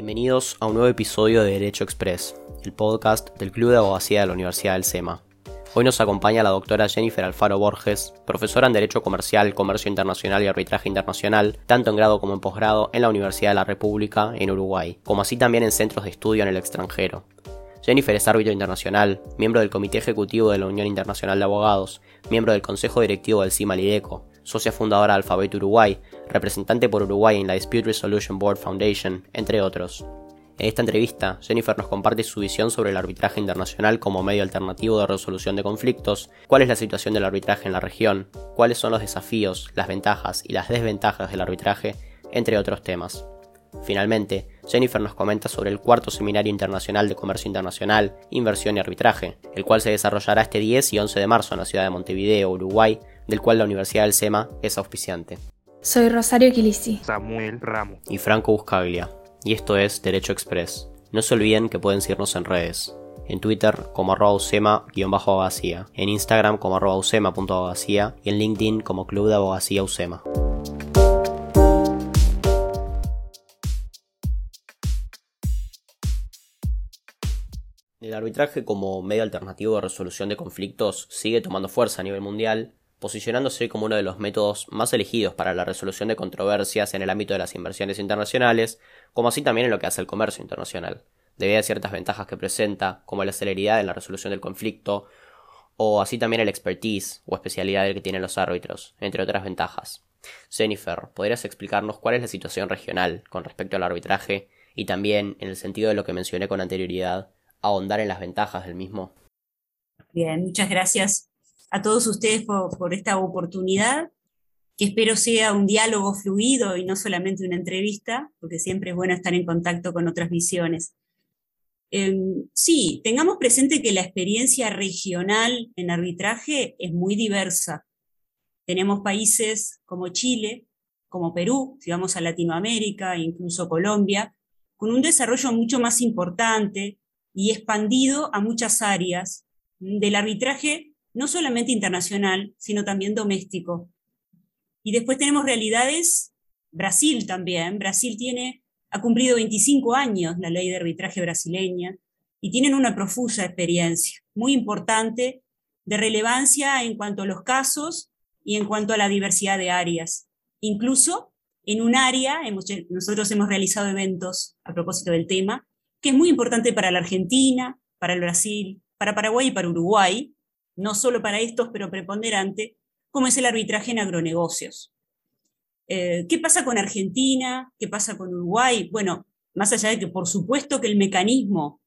Bienvenidos a un nuevo episodio de Derecho Express, el podcast del Club de Abogacía de la Universidad del SEMA. Hoy nos acompaña la doctora Jennifer Alfaro Borges, profesora en Derecho Comercial, Comercio Internacional y Arbitraje Internacional, tanto en grado como en posgrado en la Universidad de la República en Uruguay, como así también en centros de estudio en el extranjero. Jennifer es árbitro internacional, miembro del Comité Ejecutivo de la Unión Internacional de Abogados, miembro del Consejo Directivo del CIMA Lideco, socia fundadora de Alfabeto Uruguay, representante por Uruguay en la Dispute Resolution Board Foundation, entre otros. En esta entrevista, Jennifer nos comparte su visión sobre el arbitraje internacional como medio alternativo de resolución de conflictos, cuál es la situación del arbitraje en la región, cuáles son los desafíos, las ventajas y las desventajas del arbitraje, entre otros temas. Finalmente, Jennifer nos comenta sobre el cuarto Seminario Internacional de Comercio Internacional, Inversión y Arbitraje, el cual se desarrollará este 10 y 11 de marzo en la ciudad de Montevideo, Uruguay, del cual la Universidad del SEMA es auspiciante. Soy Rosario Quilisi. Samuel Ramos. Y Franco Buscaglia. Y esto es Derecho Express. No se olviden que pueden seguirnos en redes. En Twitter como arroba abogacía en Instagram como arroba usema.abogacía y en LinkedIn como Club de Abogacía Usema. El arbitraje como medio alternativo de resolución de conflictos sigue tomando fuerza a nivel mundial posicionándose como uno de los métodos más elegidos para la resolución de controversias en el ámbito de las inversiones internacionales, como así también en lo que hace el comercio internacional, debido a ciertas ventajas que presenta, como la celeridad en la resolución del conflicto, o así también el expertise o especialidad que tienen los árbitros, entre otras ventajas. Jennifer, ¿podrías explicarnos cuál es la situación regional con respecto al arbitraje y también, en el sentido de lo que mencioné con anterioridad, ahondar en las ventajas del mismo? Bien, muchas gracias a todos ustedes por, esta oportunidad, que espero sea un diálogo fluido y no solamente una entrevista, porque siempre es bueno estar en contacto con otras visiones. Em, sí, tengamos presente que la experiencia regional en arbitraje es muy diversa. Tenemos países como Chile, como Perú, si vamos a Latinoamérica, incluso Colombia, con un desarrollo mucho más importante y expandido a muchas áreas del arbitraje no solamente internacional, sino también doméstico. Y después tenemos realidades, Brasil también, Brasil tiene, ha cumplido 25 años la ley de arbitraje brasileña y tienen una profusa experiencia, muy importante, de relevancia en cuanto a los casos y en cuanto a la diversidad de áreas. Incluso en un área, nosotros hemos realizado eventos a propósito del tema, que es muy importante para la Argentina, para el Brasil, para Paraguay y para Uruguay, no solo para estos, pero preponderante, como es el arbitraje en agronegocios. Eh, ¿Qué pasa con Argentina? ¿Qué pasa con Uruguay? Bueno, más allá de que por supuesto que el mecanismo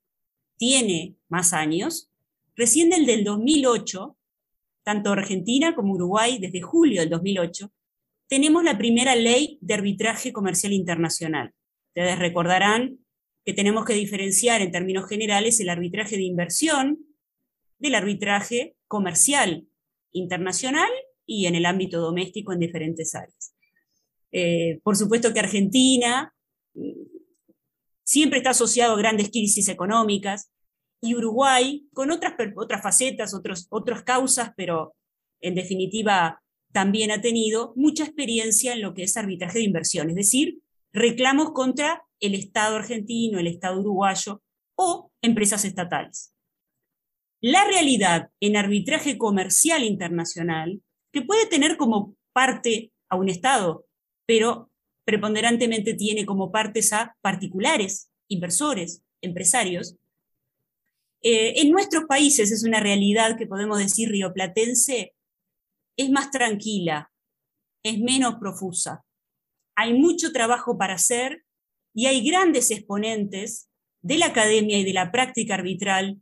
tiene más años, recién del del 2008, tanto Argentina como Uruguay, desde julio del 2008, tenemos la primera ley de arbitraje comercial internacional. Ustedes recordarán que tenemos que diferenciar en términos generales el arbitraje de inversión del arbitraje comercial internacional y en el ámbito doméstico en diferentes áreas. Eh, por supuesto que Argentina mm, siempre está asociado a grandes crisis económicas y Uruguay con otras, otras facetas, otros, otras causas, pero en definitiva también ha tenido mucha experiencia en lo que es arbitraje de inversión, es decir, reclamos contra el Estado argentino, el Estado uruguayo o empresas estatales la realidad en arbitraje comercial internacional, que puede tener como parte a un Estado, pero preponderantemente tiene como partes a particulares, inversores, empresarios. Eh, en nuestros países es una realidad que podemos decir rioplatense, es más tranquila, es menos profusa. Hay mucho trabajo para hacer y hay grandes exponentes de la academia y de la práctica arbitral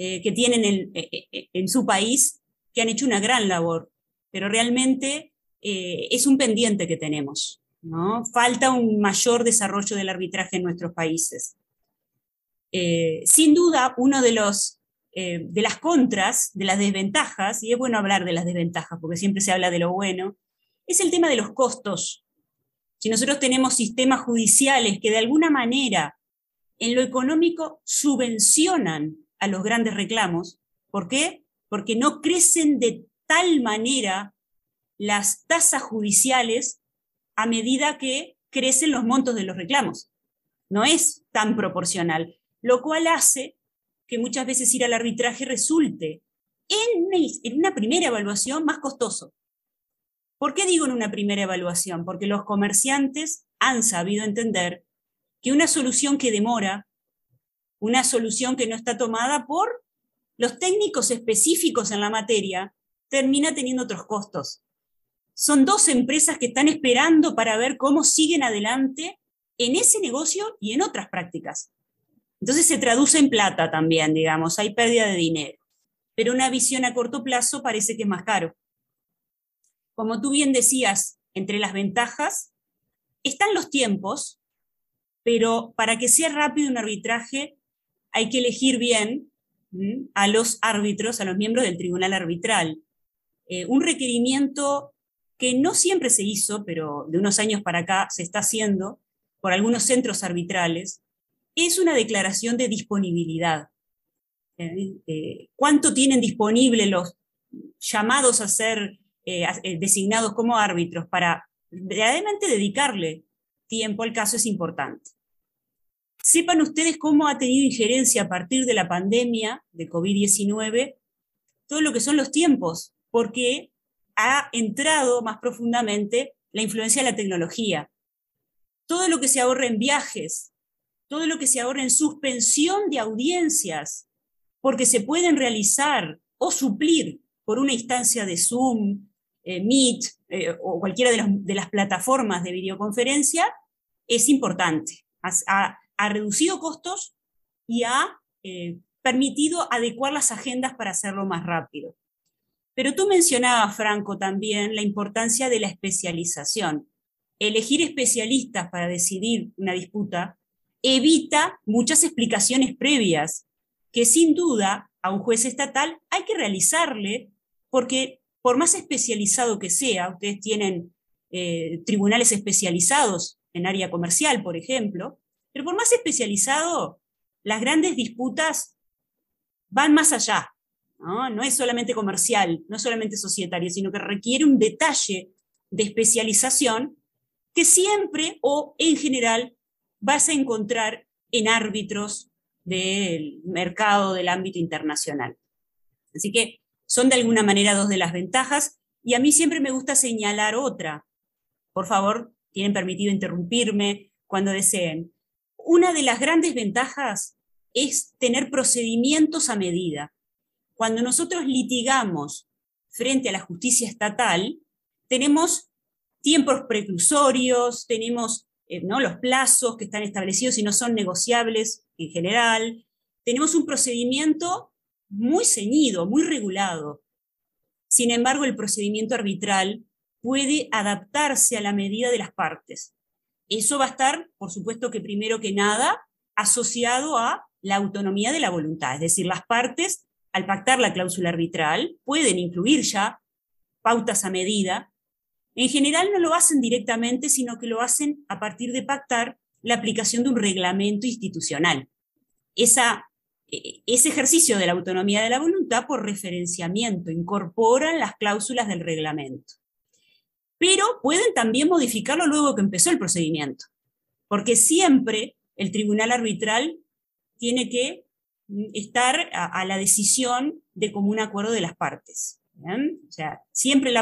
eh, que tienen eh, eh, en, su país que han hecho una gran labor, pero realmente es un pendiente que tenemos. ¿no? Falta un mayor desarrollo del arbitraje en nuestros países. sin duda, uno de los de las contras, de las desventajas, y es bueno hablar de las desventajas porque siempre se habla de lo bueno, es el tema de los costos. Si nosotros tenemos sistemas judiciales que de alguna manera en lo económico subvencionan a los grandes reclamos. ¿Por qué? Porque no crecen de tal manera las tasas judiciales a medida que crecen los montos de los reclamos. No es tan proporcional, lo cual hace que muchas veces ir al arbitraje resulte en una, primera evaluación más costoso. ¿Por qué digo en una primera evaluación? Porque los comerciantes han sabido entender que una solución que demora, una solución que no está tomada por los técnicos específicos en la materia, termina teniendo otros costos. Son dos empresas que están esperando para ver cómo siguen adelante en ese negocio y en otras prácticas. Entonces se traduce en plata también, digamos, hay pérdida de dinero. Pero una visión a corto plazo parece que es más caro. Como tú bien decías, entre las ventajas están los tiempos, pero para que sea rápido un arbitraje hay que elegir bien a los árbitros, a los miembros del tribunal arbitral. Eh, un requerimiento que no siempre se hizo, pero de unos años para acá se está haciendo por algunos centros arbitrales, es una declaración de disponibilidad. Eh, eh, ¿Cuánto tienen disponible los llamados a ser designados como árbitros para realmente dedicarle tiempo al caso es importante? Sepan ustedes cómo ha tenido injerencia a partir de la pandemia de COVID-19 todo lo que son los tiempos, porque ha entrado más profundamente la influencia de la tecnología. Todo lo que se ahorra en viajes, todo lo que se ahorra en suspensión de audiencias, porque se pueden realizar o suplir por una instancia de Zoom, eh, Meet eh, o cualquiera de, las plataformas de videoconferencia, es importante reducido costos y ha eh, permitido adecuar las agendas para hacerlo más rápido. Pero tú mencionabas, Franco, también la importancia de la especialización. Elegir especialistas para decidir una disputa evita muchas explicaciones previas que sin duda a un juez estatal hay que realizarle porque por más especializado que sea, ustedes tienen eh, tribunales especializados en área comercial, por ejemplo, pero por más especializado, las grandes disputas van más allá. ¿no? es solamente comercial, no es solamente societario, sino que requiere un detalle de especialización que siempre o en general vas a encontrar en árbitros del mercado del ámbito internacional. Así que son de alguna manera dos de las ventajas y a mí siempre me gusta señalar otra. Por favor, tienen permitido interrumpirme cuando deseen. Una de las grandes ventajas es tener procedimientos a medida. Cuando nosotros litigamos frente a la justicia estatal, tenemos tiempos preclusorios, tenemos eh, ¿no? los plazos que están establecidos y no son negociables en general, tenemos un procedimiento muy ceñido, muy regulado. Sin embargo, el procedimiento arbitral puede adaptarse a la medida de las partes. Eso va a estar, por supuesto que primero que nada, asociado a la autonomía de la voluntad, es decir, las partes, al pactar la cláusula arbitral, pueden incluir ya pautas a medida. En general no lo hacen directamente, sino que lo hacen a partir de pactar la aplicación de un reglamento institucional. E, ese ejercicio de la autonomía de la voluntad por referenciamiento incorporan las cláusulas del reglamento pero pueden también modificarlo luego que empezó el procedimiento, porque siempre el tribunal arbitral tiene que estar a, la decisión de común acuerdo de las partes. O sea, siempre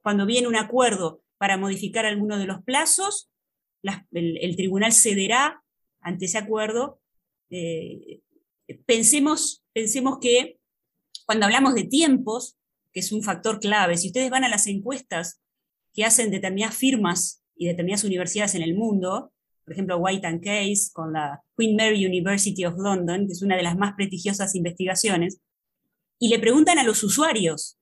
cuando viene un acuerdo para modificar alguno de los plazos, el, tribunal cederá ante ese acuerdo. Eh, pensemos, pensemos que cuando hablamos de tiempos, que es un factor clave, si ustedes van a las encuestas que hacen determinadas firmas y determinadas universidades en el mundo, por ejemplo, White and Case con la Queen Mary University of London, que es una de las más prestigiosas investigaciones, y le preguntan a los usuarios,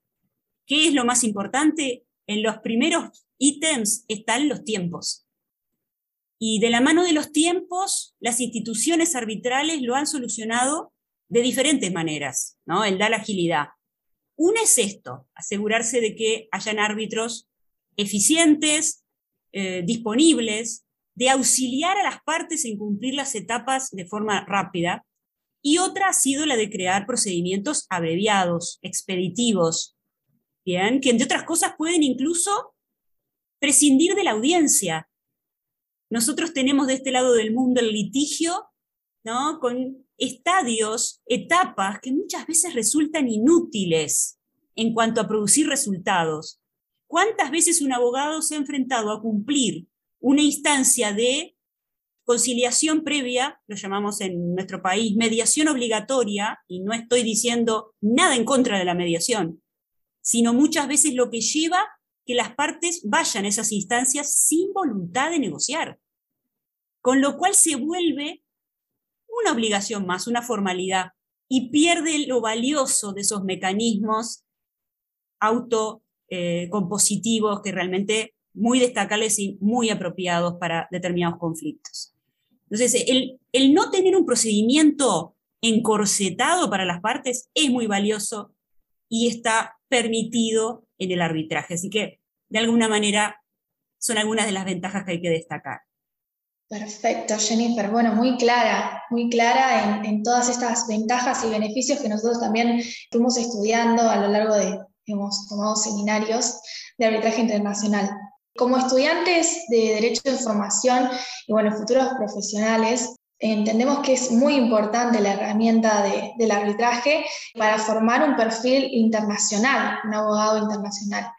¿qué es lo más importante? En los primeros ítems están los tiempos. Y de la mano de los tiempos, las instituciones arbitrales lo han solucionado de diferentes maneras, ¿no? El da la agilidad. Una es esto, asegurarse de que hayan árbitros eficientes, eh, disponibles, de auxiliar a las partes en cumplir las etapas de forma rápida, y otra ha sido la de crear procedimientos abreviados, expeditivos, ¿bien? que entre otras cosas pueden incluso prescindir de la audiencia. Nosotros tenemos de este lado del mundo el litigio ¿no? con estadios, etapas que muchas veces resultan inútiles en cuanto a producir resultados. ¿Cuántas veces un abogado se ha enfrentado a cumplir una instancia de conciliación previa, lo llamamos en nuestro país, mediación obligatoria, y no estoy diciendo nada en contra de la mediación, sino muchas veces lo que lleva que las partes vayan a esas instancias sin voluntad de negociar, con lo cual se vuelve una obligación más, una formalidad, y pierde lo valioso de esos mecanismos autocompositivos eh, que realmente muy destacables y muy apropiados para determinados conflictos. Entonces, el, el no tener un procedimiento encorsetado para las partes es muy valioso y está permitido en el arbitraje. Así que, de alguna manera, son algunas de las ventajas que hay que destacar. Perfecto, Jennifer. Bueno, muy clara, muy clara en, todas estas ventajas y beneficios que nosotros también fuimos estudiando a lo largo de, hemos tomado seminarios de arbitraje internacional. Como estudiantes de Derecho de Información y bueno, futuros profesionales, entendemos que es muy importante la herramienta del arbitraje para formar un perfil internacional, un abogado internacional.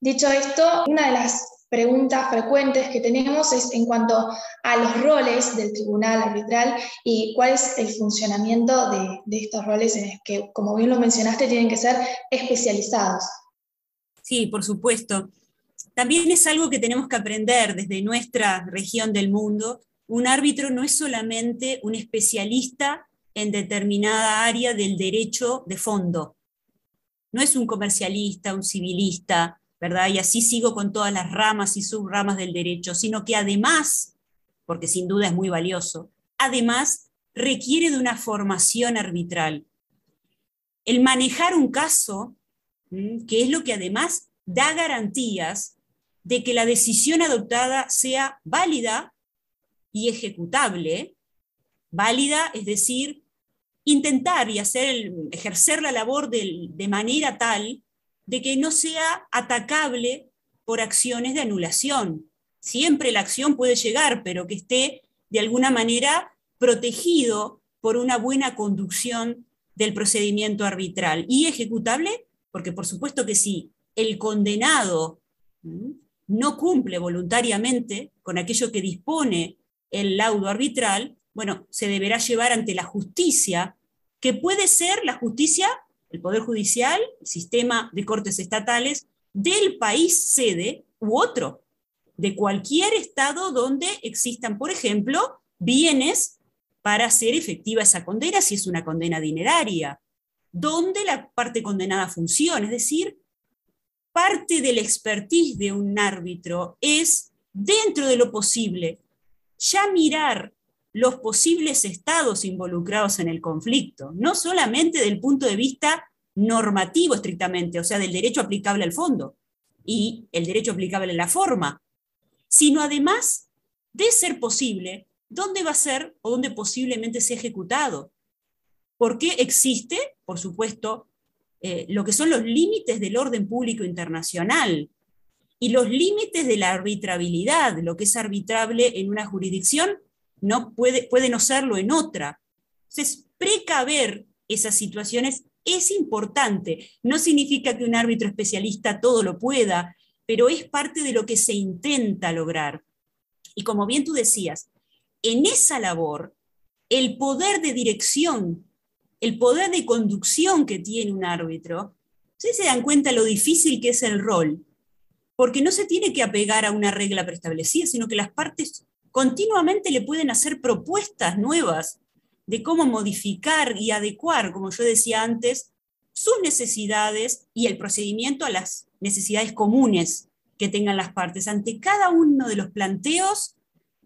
Dicho esto, una de las preguntas frecuentes que tenemos es en cuanto a los roles del tribunal arbitral y cuál es el funcionamiento de, estos roles que, como bien lo mencionaste, tienen que ser especializados. Sí, por supuesto también es algo que tenemos que aprender desde nuestra región del mundo. Un árbitro no es solamente un especialista en determinada área del derecho de fondo. No es un comercialista, un civilista, ¿verdad? Y así sigo con todas las ramas y subramas del derecho, sino que además, porque sin duda es muy valioso, además requiere de una formación arbitral. El manejar un caso, que es lo que además da garantías de que la decisión adoptada sea válida y ejecutable. Válida, es decir, intentar y hacer ejercer la labor de manera tal de que no sea atacable por acciones de anulación. Siempre la acción puede llegar, pero que esté de alguna manera protegido por una buena conducción del procedimiento arbitral. ¿Y ejecutable? Porque por supuesto que sí, el condenado no cumple voluntariamente con aquello que dispone el laudo arbitral, bueno, se deberá llevar ante la justicia, que puede ser la justicia, el Poder Judicial, el sistema de cortes estatales del país sede u otro, de cualquier estado donde existan, por ejemplo, bienes para hacer efectiva esa condena, si es una condena dineraria, donde la parte condenada funciona, es decir, parte del expertise de un árbitro es, dentro de lo posible, ya mirar los posibles estados involucrados en el conflicto, no solamente del punto de vista normativo estrictamente, o sea, del derecho aplicable al fondo y el derecho aplicable a la forma, sino además de ser posible, dónde va a ser o dónde posiblemente sea ejecutado. Porque existe, por supuesto, eh, lo que son los límites del orden público internacional y los límites de la arbitrabilidad, lo que es arbitrable en una jurisdicción no puede, puede no serlo en otra. Entonces, precaver esas situaciones es importante. No significa que un árbitro especialista todo lo pueda, pero es parte de lo que se intenta lograr. Y como bien tú decías, en esa labor, el poder de dirección el poder de conducción que tiene un árbitro, ustedes se dan cuenta lo difícil que es el rol, porque no se tiene que apegar a una regla preestablecida, sino que las partes continuamente le pueden hacer propuestas nuevas de cómo modificar y adecuar, como yo decía antes, sus necesidades y el procedimiento a las necesidades comunes que tengan las partes. Ante cada uno de los planteos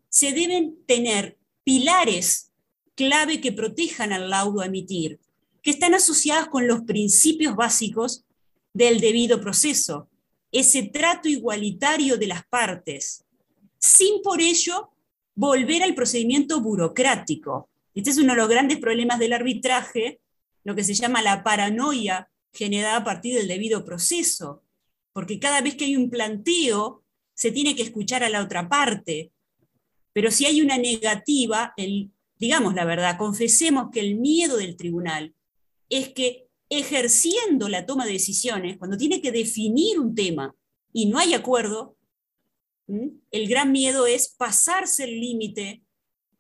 se deben tener pilares clave que protejan al laudo a emitir, que están asociadas con los principios básicos del debido proceso, ese trato igualitario de las partes, sin por ello volver al procedimiento burocrático. Este es uno de los grandes problemas del arbitraje, lo que se llama la paranoia generada a partir del debido proceso, porque cada vez que hay un planteo se tiene que escuchar a la otra parte, pero si hay una negativa, el digamos la verdad, confesemos que el miedo del tribunal es que ejerciendo la toma de decisiones, cuando tiene que definir un tema y no hay acuerdo, el gran miedo es pasarse el límite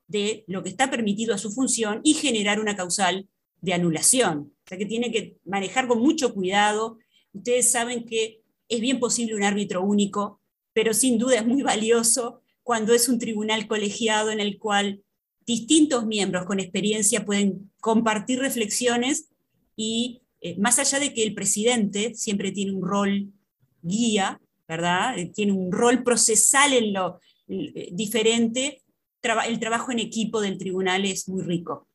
de lo que está permitido a su función y generar una causal de anulación. O sea que tiene que manejar con mucho cuidado. Ustedes saben que es bien posible un árbitro único, pero sin duda es muy valioso cuando es un tribunal colegiado en el cual distintos miembros con experiencia pueden compartir reflexiones y eh, más allá de que el presidente siempre tiene un rol guía, ¿verdad? Eh, tiene un rol procesal en lo eh, diferente, el trabajo en equipo del tribunal es muy rico.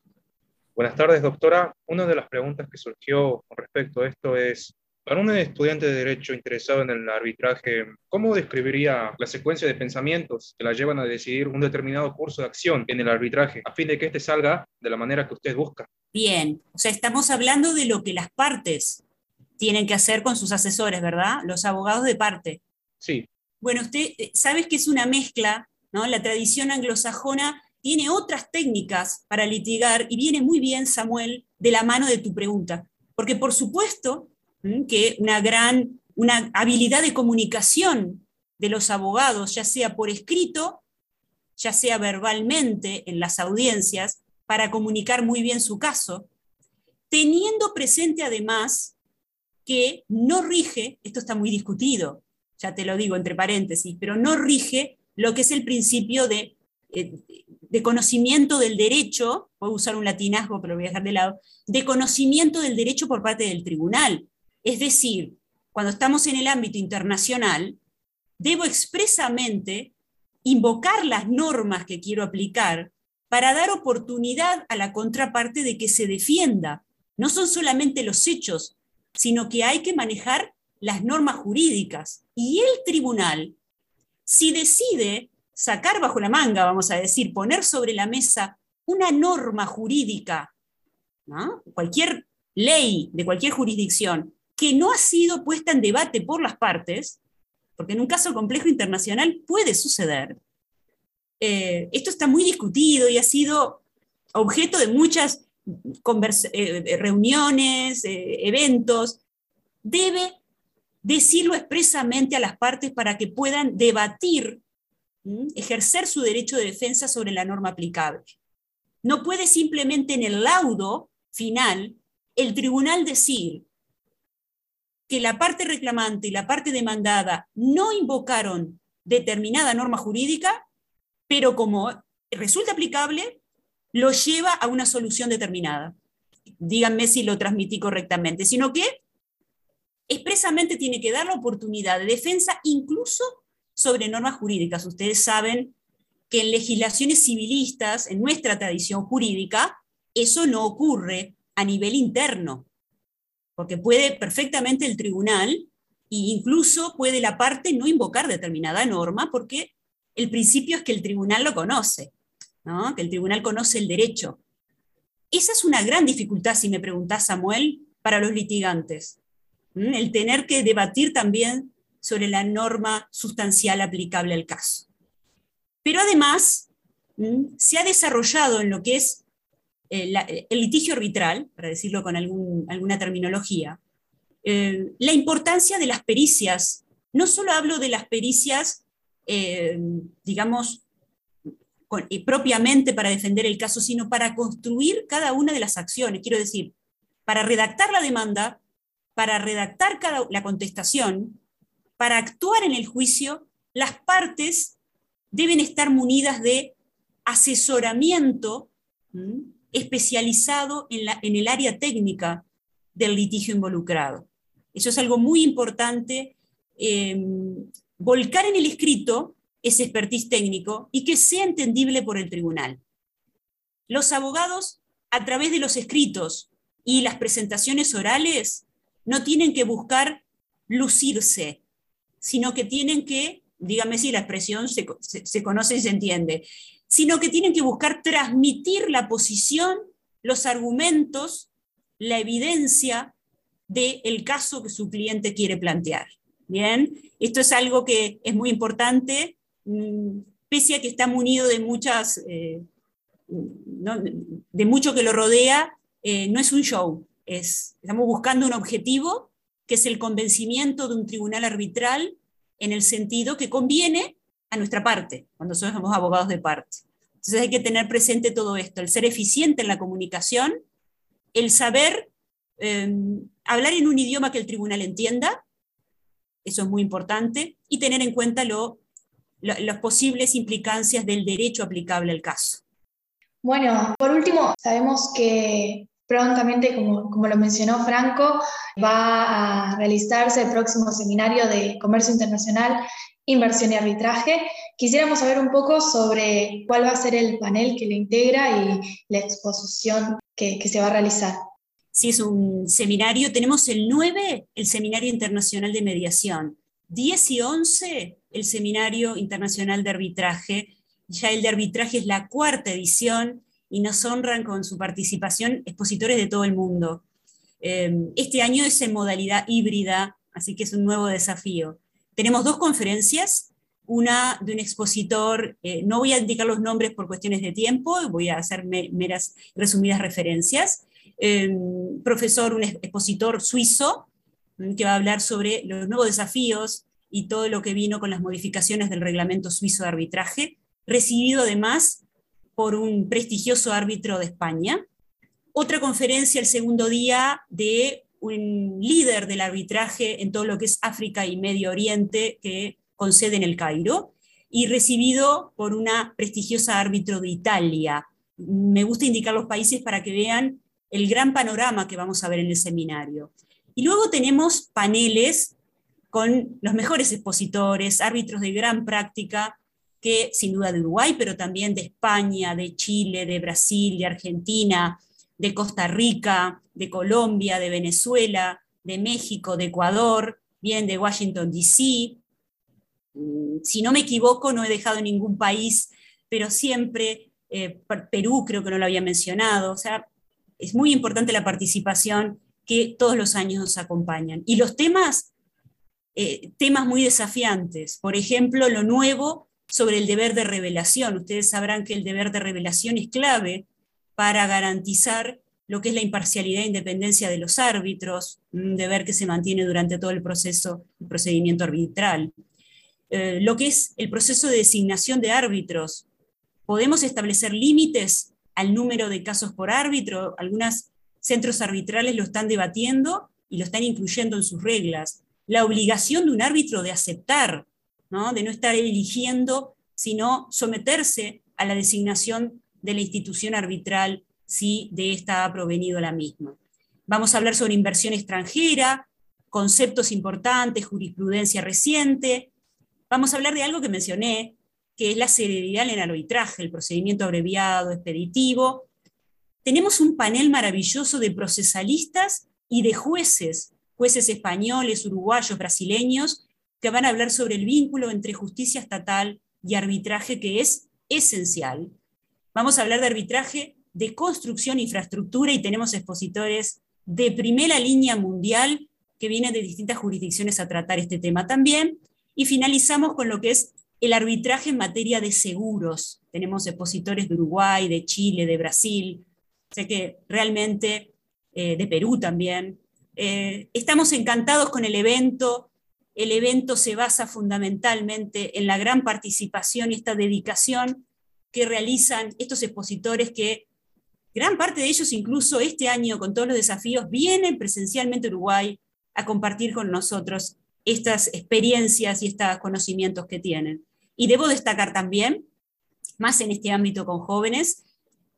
Buenas tardes, doctora. Una de las preguntas que surgió con respecto a esto es, para un estudiante de Derecho interesado en el arbitraje, ¿cómo describiría la secuencia de pensamientos que la llevan a decidir un determinado curso de acción en el arbitraje, a fin de que éste salga de la manera que usted busca? Bien, o sea, estamos hablando de lo que las partes tienen que hacer con sus asesores, ¿verdad? Los abogados de parte. Sí. Bueno, usted eh, sabe que es una mezcla, ¿no? La tradición anglosajona tiene otras técnicas para litigar y viene muy bien, Samuel, de la mano de tu pregunta. Porque por supuesto que una gran, una habilidad de comunicación de los abogados, ya sea por escrito, ya sea verbalmente en las audiencias, para comunicar muy bien su caso, teniendo presente además que no rige, esto está muy discutido, ya te lo digo entre paréntesis, pero no rige lo que es el principio de, eh, de conocimiento del derecho, puedo usar un latinazgo, pero lo voy a dejar de lado, de conocimiento del derecho por parte del tribunal. Es decir, cuando estamos en el ámbito internacional, debo expresamente invocar las normas que quiero aplicar para dar oportunidad a la contraparte de que se defienda. No son solamente los hechos, sino que hay que manejar las normas jurídicas. Y el tribunal, si decide sacar bajo la manga, vamos a decir, poner sobre la mesa una norma jurídica, cualquier ley de cualquier jurisdicción, que no ha sido puesta en debate por las partes, porque en un caso complejo internacional puede suceder, eh, esto está muy discutido y ha sido objeto de muchas eh, reuniones, eh, eventos. Debe decirlo expresamente a las partes para que puedan debatir, ejercer su derecho de defensa sobre la norma aplicable. No puede simplemente en el laudo final el tribunal decir que la parte reclamante y la parte demandada no invocaron determinada norma jurídica pero como resulta aplicable, lo lleva a una solución determinada. Díganme si lo transmití correctamente, sino que expresamente tiene que dar la oportunidad de defensa incluso sobre normas jurídicas. Ustedes saben que en legislaciones civilistas, en nuestra tradición jurídica, eso no ocurre a nivel interno, porque puede perfectamente el tribunal e incluso puede la parte no invocar determinada norma porque el principio es que el tribunal lo conoce, que el tribunal conoce el derecho. Esa es una gran dificultad, si me preguntás, Samuel, para los litigantes. El tener que debatir también sobre la norma sustancial aplicable al caso. Pero además, se ha desarrollado en lo que es eh, el litigio arbitral, para decirlo con alguna terminología, eh, la importancia de las pericias. No solo hablo de las pericias eh, digamos, propiamente para defender el caso, sino para construir cada una de las acciones. Quiero decir, para redactar la demanda, para redactar la contestación, para actuar en el juicio, las partes deben estar munidas de asesoramiento especializado en, la, el área técnica del litigio involucrado. Eso es algo muy importante eh, volcar en el escrito ese expertise técnico y que sea entendible por el tribunal. Los abogados, a través de los escritos y las presentaciones orales, no tienen que buscar lucirse, sino que tienen que, dígame si la expresión se, conoce y se entiende, sino que tienen que buscar transmitir la posición, los argumentos, la evidencia del caso que su cliente quiere plantear. Bien, esto es algo que es muy importante, pese a que está munido de muchas, eh, de mucho que lo rodea, eh, no es un show, es, estamos buscando un objetivo que es el convencimiento de un tribunal arbitral en el sentido que conviene a nuestra parte, cuando somos abogados de parte. Entonces hay que tener presente todo esto, el ser eficiente en la comunicación, el saber em, hablar en un idioma que el tribunal entienda, eso es muy importante, y tener en cuenta lo, las posibles implicancias del derecho aplicable al caso. Bueno, por último, sabemos que prontamente, como, como, lo mencionó Franco, va a realizarse el próximo seminario de Comercio Internacional, Inversión y Arbitraje. Quisiéramos saber un poco sobre cuál va a ser el panel que lo integra y la exposición que, que se va a realizar. Sí, es un seminario. Tenemos el 9, el Seminario Internacional de Mediación. 10 y 11, el Seminario Internacional de Arbitraje. Ya el de arbitraje es la cuarta edición y nos honran con su participación expositores de todo el mundo. Em, este año es en modalidad híbrida, así que es un nuevo desafío. Tenemos dos conferencias, una de un expositor, eh, no voy a indicar los nombres por cuestiones de tiempo, voy a hacer meras resumidas referencias. Em, profesor, un expositor suizo, mm, que va a hablar sobre los nuevos desafíos y todo lo que vino con las modificaciones del reglamento suizo de arbitraje, recibido además por un prestigioso árbitro de España. Otra conferencia el segundo día de un líder del arbitraje en todo lo que es África y Medio Oriente que concede en el Cairo y recibido por una prestigiosa árbitro de Italia. Me gusta indicar los países para que vean el gran panorama que vamos a ver en el seminario. Y luego tenemos paneles con los mejores expositores, árbitros de gran práctica que sin duda de Uruguay, pero también de España, de Chile, de Brasil, de Argentina, de Costa Rica, de Colombia, de Venezuela, de México, de Ecuador, bien de Washington, D.C. Mm, si no me equivoco, no he dejado ningún país, pero siempre eh, Perú creo que no lo había mencionado. O sea, es muy importante la participación que todos los años nos acompañan. Y los temas, eh, temas muy desafiantes. Por ejemplo, lo nuevo sobre el deber de revelación. Ustedes sabrán que el deber de revelación es clave para garantizar lo que es la imparcialidad e independencia de los árbitros, un deber que se mantiene durante todo el proceso, el procedimiento arbitral. Eh, lo que es el proceso de designación de árbitros. Podemos establecer límites al número de casos por árbitro. Algunos centros arbitrales lo están debatiendo y lo están incluyendo en sus reglas. La obligación de un árbitro de aceptar de no estar eligiendo, sino someterse a la designación de la institución arbitral si de esta ha provenido la misma. Vamos a hablar sobre inversión extranjera, conceptos importantes, jurisprudencia reciente. Vamos a hablar de algo que mencioné, que es la celeridad en el arbitraje, el procedimiento abreviado, expeditivo. Tenemos un panel maravilloso de procesalistas y de jueces, jueces españoles, uruguayos, brasileños, que van a hablar sobre el vínculo entre justicia estatal y arbitraje, que es esencial. Vamos a hablar de arbitraje de construcción infraestructura y tenemos expositores de primera línea mundial que vienen de distintas jurisdicciones a tratar este tema también. Y finalizamos con lo que es el arbitraje en materia de seguros. Tenemos expositores de Uruguay, de Chile, de Brasil, sé que realmente eh, de Perú también. Eh, estamos encantados con el evento, el evento se basa fundamentalmente en la gran participación y esta dedicación que realizan estos expositores que gran parte de ellos incluso este año con todos los desafíos vienen presencialmente a Uruguay a compartir con nosotros estas experiencias y estos conocimientos que tienen. Y debo destacar también, más en este ámbito con jóvenes,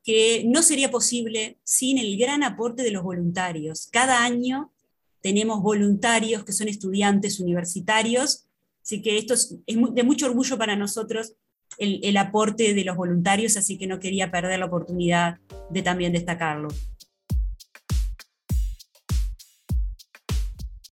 que no sería posible sin el gran aporte de los voluntarios. Cada año tenemos voluntarios que son estudiantes universitarios, así que esto es, de mucho orgullo para nosotros el, el, aporte de los voluntarios, así que no quería perder la oportunidad de también destacarlo.